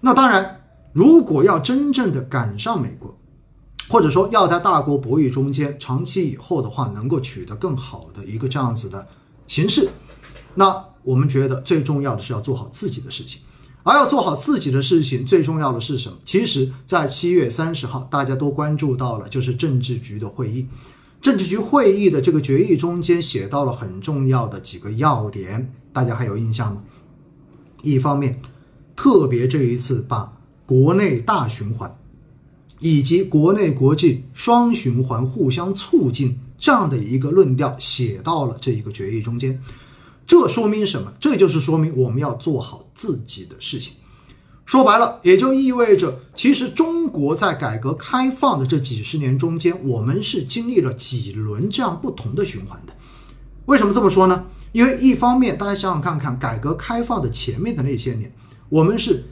那当然，如果要真正的赶上美国，或者说要在大国博弈中间长期以后的话，能够取得更好的一个这样子的形式，那我们觉得最重要的是要做好自己的事情。而要做好自己的事情，最重要的是什么？其实，在七月三十号，大家都关注到了，就是政治局的会议。政治局会议的这个决议中间写到了很重要的几个要点，大家还有印象吗？一方面，特别这一次把国内大循环以及国内国际双循环互相促进这样的一个论调写到了这一个决议中间。这说明什么？这就是说明我们要做好自己的事情。说白了，也就意味着，其实中国在改革开放的这几十年中间，我们是经历了几轮这样不同的循环的。为什么这么说呢？因为一方面，大家想想看看，改革开放的前面的那些年，我们是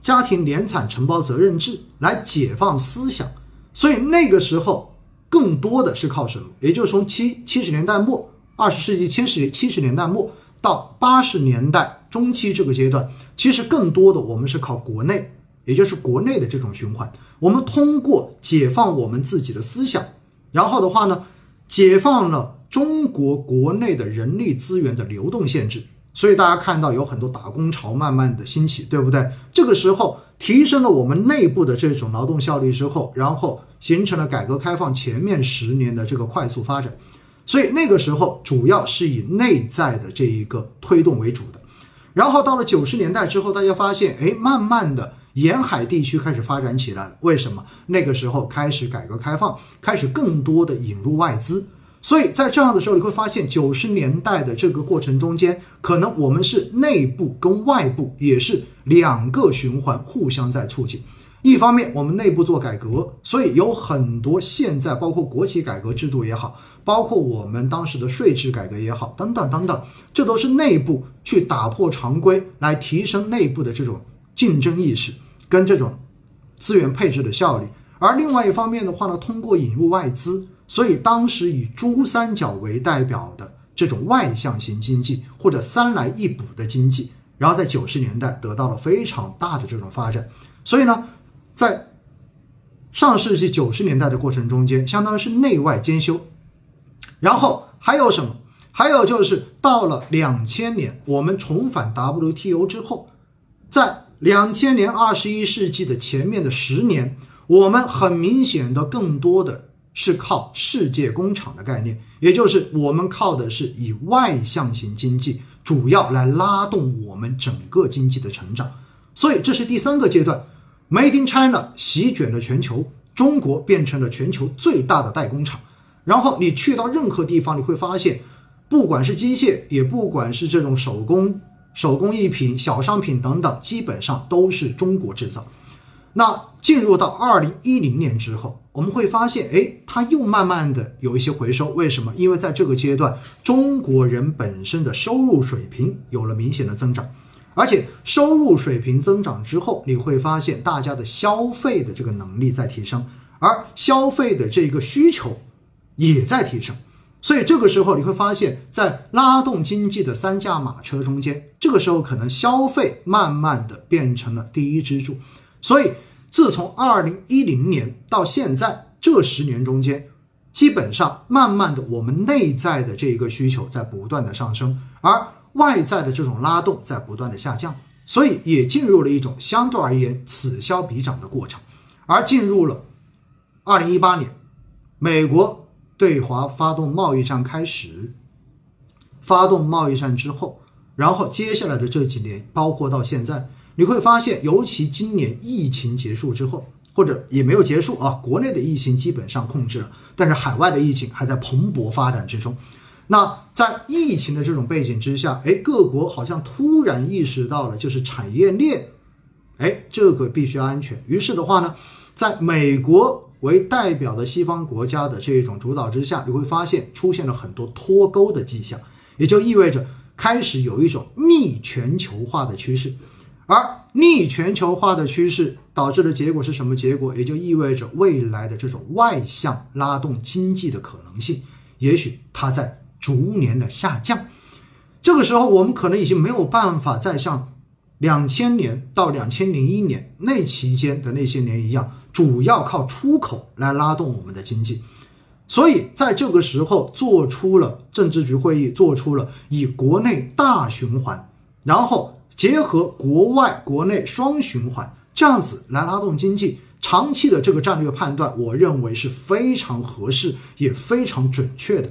家庭联产承包责任制来解放思想，所以那个时候更多的是靠什么？也就是从七七十年代末。二十世纪七十七十年代末到八十年代中期这个阶段，其实更多的我们是靠国内，也就是国内的这种循环。我们通过解放我们自己的思想，然后的话呢，解放了中国国内的人力资源的流动限制。所以大家看到有很多打工潮慢慢的兴起，对不对？这个时候提升了我们内部的这种劳动效率之后，然后形成了改革开放前面十年的这个快速发展。所以那个时候主要是以内在的这一个推动为主的，然后到了九十年代之后，大家发现，哎，慢慢的沿海地区开始发展起来了。为什么？那个时候开始改革开放，开始更多的引入外资。所以在这样的时候，你会发现九十年代的这个过程中间，可能我们是内部跟外部也是两个循环互相在促进。一方面，我们内部做改革，所以有很多现在包括国企改革制度也好，包括我们当时的税制改革也好，等等等等，这都是内部去打破常规，来提升内部的这种竞争意识跟这种资源配置的效率。而另外一方面的话呢，通过引入外资，所以当时以珠三角为代表的这种外向型经济或者三来一补的经济，然后在九十年代得到了非常大的这种发展，所以呢。在上世纪九十年代的过程中间，相当于是内外兼修。然后还有什么？还有就是到了两千年，我们重返 WTO 之后，在两千年二十一世纪的前面的十年，我们很明显的更多的是靠世界工厂的概念，也就是我们靠的是以外向型经济主要来拉动我们整个经济的成长。所以这是第三个阶段。Made in China 席卷了全球，中国变成了全球最大的代工厂。然后你去到任何地方，你会发现，不管是机械，也不管是这种手工、手工艺品、小商品等等，基本上都是中国制造。那进入到二零一零年之后，我们会发现，哎，它又慢慢的有一些回收。为什么？因为在这个阶段，中国人本身的收入水平有了明显的增长。而且收入水平增长之后，你会发现大家的消费的这个能力在提升，而消费的这个需求也在提升。所以这个时候你会发现，在拉动经济的三驾马车中间，这个时候可能消费慢慢的变成了第一支柱。所以自从二零一零年到现在这十年中间，基本上慢慢的我们内在的这一个需求在不断的上升，而。外在的这种拉动在不断的下降，所以也进入了一种相对而言此消彼长的过程。而进入了二零一八年，美国对华发动贸易战开始，发动贸易战之后，然后接下来的这几年，包括到现在，你会发现，尤其今年疫情结束之后，或者也没有结束啊，国内的疫情基本上控制了，但是海外的疫情还在蓬勃发展之中。那在疫情的这种背景之下，哎，各国好像突然意识到了，就是产业链，哎，这个必须安全。于是的话呢，在美国为代表的西方国家的这种主导之下，你会发现出现了很多脱钩的迹象，也就意味着开始有一种逆全球化的趋势。而逆全球化的趋势导致的结果是什么结果？也就意味着未来的这种外向拉动经济的可能性，也许它在。逐年的下降，这个时候我们可能已经没有办法再像两千年到两千零一年那期间的那些年一样，主要靠出口来拉动我们的经济。所以在这个时候做出了政治局会议，做出了以国内大循环，然后结合国外国内双循环这样子来拉动经济，长期的这个战略判断，我认为是非常合适也非常准确的。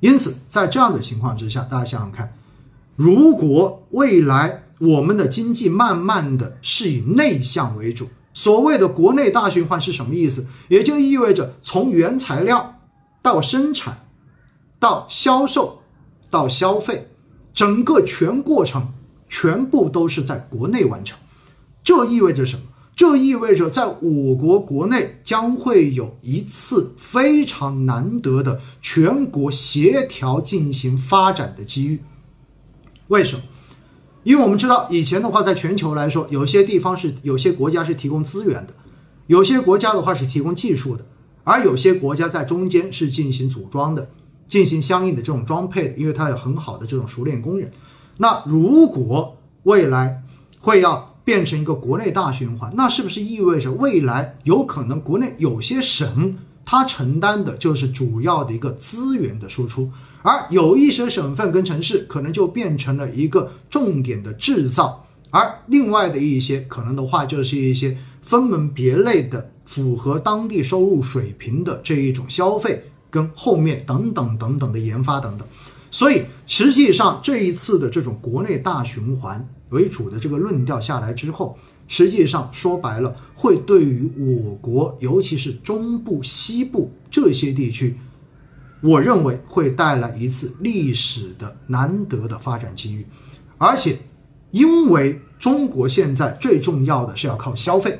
因此，在这样的情况之下，大家想想看，如果未来我们的经济慢慢的是以内向为主，所谓的国内大循环是什么意思？也就意味着从原材料。到生产，到销售，到消费，整个全过程全部都是在国内完成。这意味着什么？这意味着在我国国内将会有一次非常难得的全国协调进行发展的机遇。为什么？因为我们知道，以前的话，在全球来说，有些地方是有些国家是提供资源的，有些国家的话是提供技术的。而有些国家在中间是进行组装的，进行相应的这种装配的，因为它有很好的这种熟练工人。那如果未来会要变成一个国内大循环，那是不是意味着未来有可能国内有些省它承担的就是主要的一个资源的输出，而有一些省份跟城市可能就变成了一个重点的制造，而另外的一些可能的话就是一些分门别类的。符合当地收入水平的这一种消费，跟后面等等等等的研发等等，所以实际上这一次的这种国内大循环为主的这个论调下来之后，实际上说白了，会对于我国，尤其是中部、西部这些地区，我认为会带来一次历史的难得的发展机遇，而且因为中国现在最重要的是要靠消费。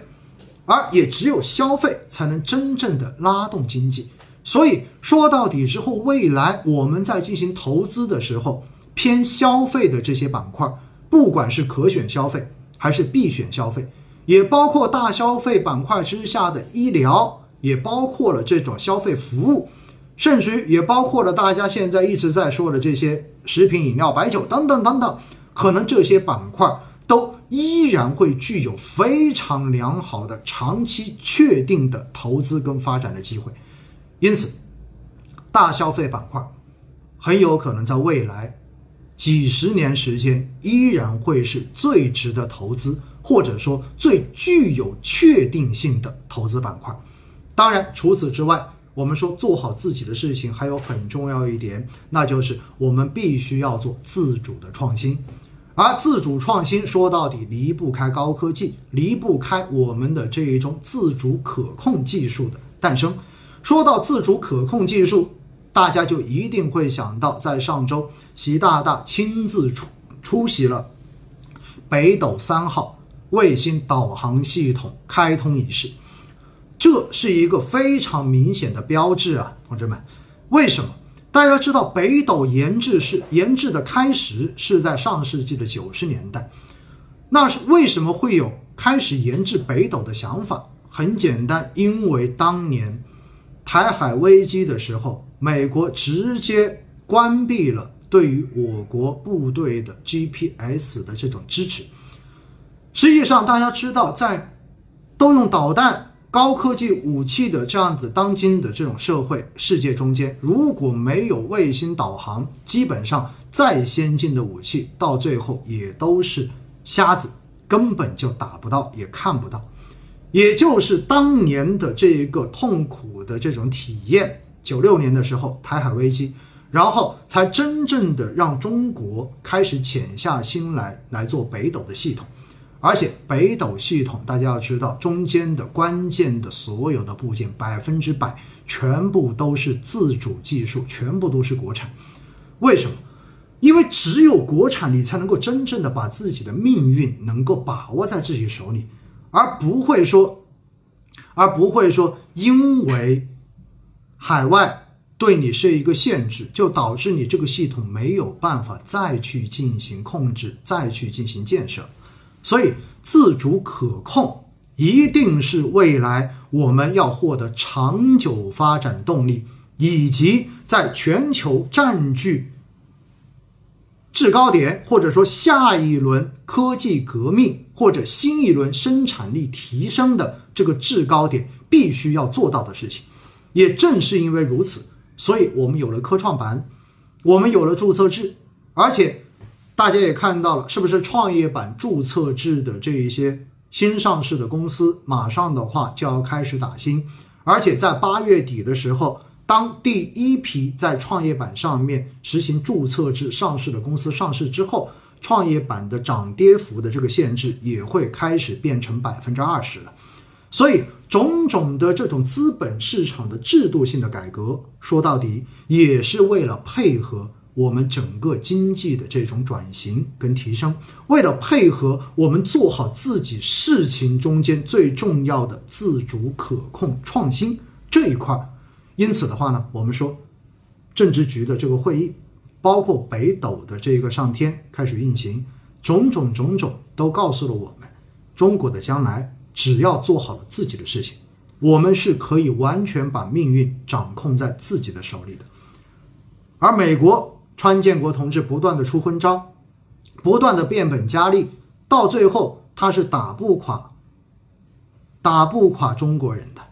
而也只有消费才能真正的拉动经济，所以说到底之后，未来我们在进行投资的时候，偏消费的这些板块，不管是可选消费还是必选消费，也包括大消费板块之下的医疗，也包括了这种消费服务，甚至于也包括了大家现在一直在说的这些食品饮料、白酒等等等等，可能这些板块都。依然会具有非常良好的长期确定的投资跟发展的机会，因此，大消费板块很有可能在未来几十年时间依然会是最值得投资，或者说最具有确定性的投资板块。当然，除此之外，我们说做好自己的事情，还有很重要一点，那就是我们必须要做自主的创新。而自主创新说到底离不开高科技，离不开我们的这一种自主可控技术的诞生。说到自主可控技术，大家就一定会想到，在上周习大大亲自出出席了北斗三号卫星导航系统开通仪式，这是一个非常明显的标志啊，同志们，为什么？大家知道，北斗研制是研制的开始是在上世纪的九十年代。那是为什么会有开始研制北斗的想法？很简单，因为当年台海危机的时候，美国直接关闭了对于我国部队的 GPS 的这种支持。实际上，大家知道，在都用导弹。高科技武器的这样子，当今的这种社会世界中间，如果没有卫星导航，基本上再先进的武器到最后也都是瞎子，根本就打不到，也看不到。也就是当年的这一个痛苦的这种体验，九六年的时候台海危机，然后才真正的让中国开始潜下心来来做北斗的系统。而且北斗系统，大家要知道，中间的关键的所有的部件，百分之百全部都是自主技术，全部都是国产。为什么？因为只有国产，你才能够真正的把自己的命运能够把握在自己手里，而不会说，而不会说，因为海外对你是一个限制，就导致你这个系统没有办法再去进行控制，再去进行建设。所以，自主可控一定是未来我们要获得长久发展动力，以及在全球占据制高点，或者说下一轮科技革命或者新一轮生产力提升的这个制高点，必须要做到的事情。也正是因为如此，所以我们有了科创板，我们有了注册制，而且大家也看到了，是不是创业板注册制的这一些新上市的公司，马上的话就要开始打新，而且在八月底的时候。当第一批在创业板上面实行注册制上市的公司上市之后，创业板的涨跌幅的这个限制也会开始变成百分之二十了。所以，种种的这种资本市场的制度性的改革，说到底也是为了配合我们整个经济的这种转型跟提升，为了配合我们做好自己事情中间最重要的自主可控创新这一块儿。因此的话呢，我们说，政治局的这个会议，包括北斗的这个上天开始运行，种种种种都告诉了我们，中国的将来只要做好了自己的事情，我们是可以完全把命运掌控在自己的手里的。而美国川建国同志不断的出昏招，不断的变本加厉，到最后他是打不垮，打不垮中国人的。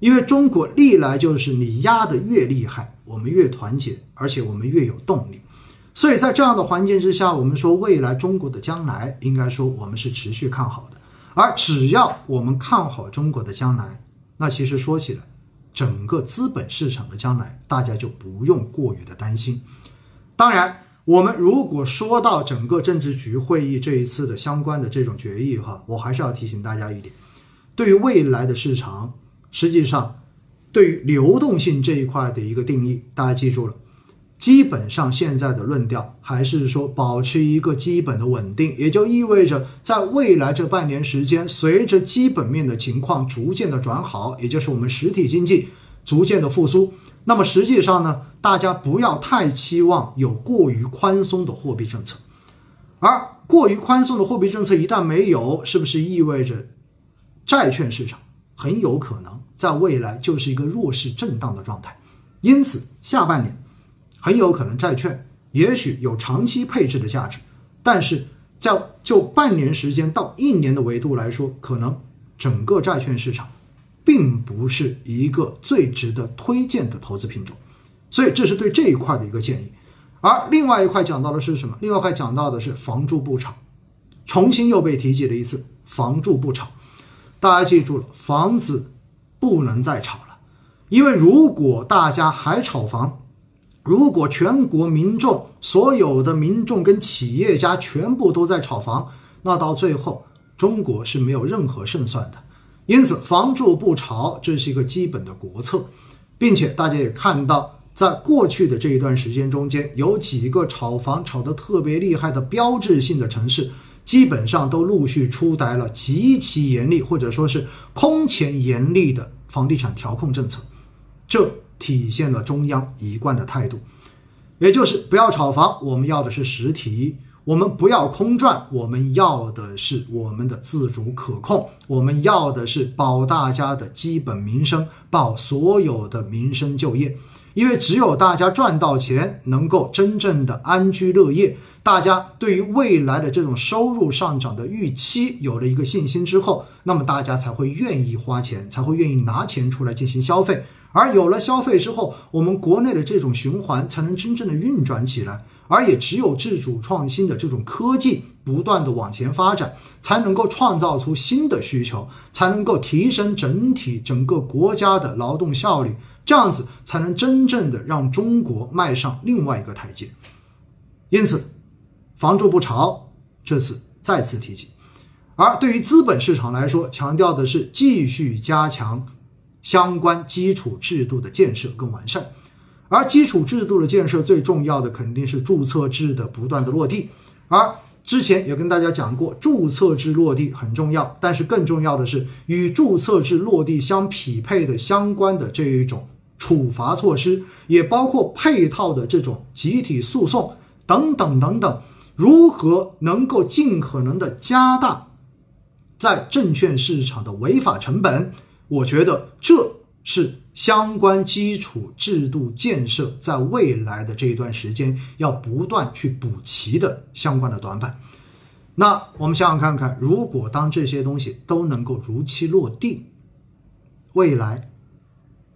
因为中国历来就是你压的越厉害，我们越团结，而且我们越有动力。所以在这样的环境之下，我们说未来中国的将来，应该说我们是持续看好的。而只要我们看好中国的将来，那其实说起来，整个资本市场的将来，大家就不用过于的担心。当然，我们如果说到整个政治局会议这一次的相关的这种决议哈，我还是要提醒大家一点，对于未来的市场。实际上，对于流动性这一块的一个定义，大家记住了。基本上现在的论调还是说保持一个基本的稳定，也就意味着在未来这半年时间，随着基本面的情况逐渐的转好，也就是我们实体经济逐渐的复苏，那么实际上呢，大家不要太期望有过于宽松的货币政策。而过于宽松的货币政策一旦没有，是不是意味着债券市场很有可能？在未来就是一个弱势震荡的状态，因此下半年很有可能债券也许有长期配置的价值，但是在就半年时间到一年的维度来说，可能整个债券市场并不是一个最值得推荐的投资品种，所以这是对这一块的一个建议。而另外一块讲到的是什么？另外一块讲到的是房住不炒，重新又被提及了一次房住不炒，大家记住了，房子。不能再炒了，因为如果大家还炒房，如果全国民众所有的民众跟企业家全部都在炒房，那到最后中国是没有任何胜算的。因此，房住不炒这是一个基本的国策，并且大家也看到，在过去的这一段时间中间，有几个炒房炒得特别厉害的标志性的城市。基本上都陆续出台了极其严厉，或者说是空前严厉的房地产调控政策，这体现了中央一贯的态度，也就是不要炒房，我们要的是实体；我们不要空转，我们要的是我们的自主可控；我们要的是保大家的基本民生，保所有的民生就业，因为只有大家赚到钱，能够真正的安居乐业。大家对于未来的这种收入上涨的预期有了一个信心之后，那么大家才会愿意花钱，才会愿意拿钱出来进行消费。而有了消费之后，我们国内的这种循环才能真正的运转起来。而也只有自主创新的这种科技不断的往前发展，才能够创造出新的需求，才能够提升整体整个国家的劳动效率，这样子才能真正的让中国迈上另外一个台阶。因此。房住不炒，这次再次提及。而对于资本市场来说，强调的是继续加强相关基础制度的建设更完善。而基础制度的建设，最重要的肯定是注册制的不断的落地。而之前也跟大家讲过，注册制落地很重要，但是更重要的是与注册制落地相匹配的相关的这一种处罚措施，也包括配套的这种集体诉讼等等等等。如何能够尽可能的加大在证券市场的违法成本？我觉得这是相关基础制度建设在未来的这一段时间要不断去补齐的相关的短板。那我们想想看看，如果当这些东西都能够如期落地，未来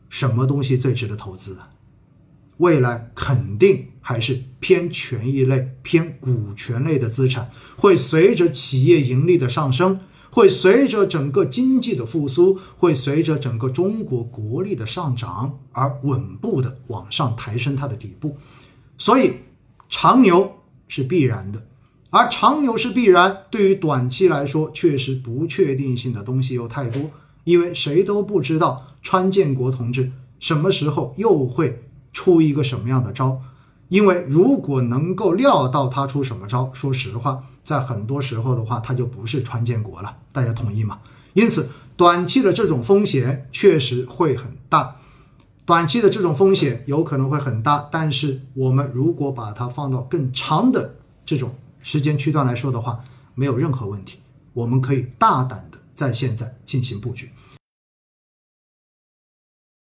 什么东西最值得投资啊？未来肯定还是偏权益类、偏股权类的资产，会随着企业盈利的上升，会随着整个经济的复苏，会随着整个中国国力的上涨而稳步的往上抬升它的底部。所以，长牛是必然的，而长牛是必然，对于短期来说，确实不确定性的东西又太多，因为谁都不知道川建国同志什么时候又会。出一个什么样的招？因为如果能够料到他出什么招，说实话，在很多时候的话，他就不是川建国了。大家同意吗？因此，短期的这种风险确实会很大，短期的这种风险有可能会很大。但是，我们如果把它放到更长的这种时间区段来说的话，没有任何问题。我们可以大胆的在现在进行布局。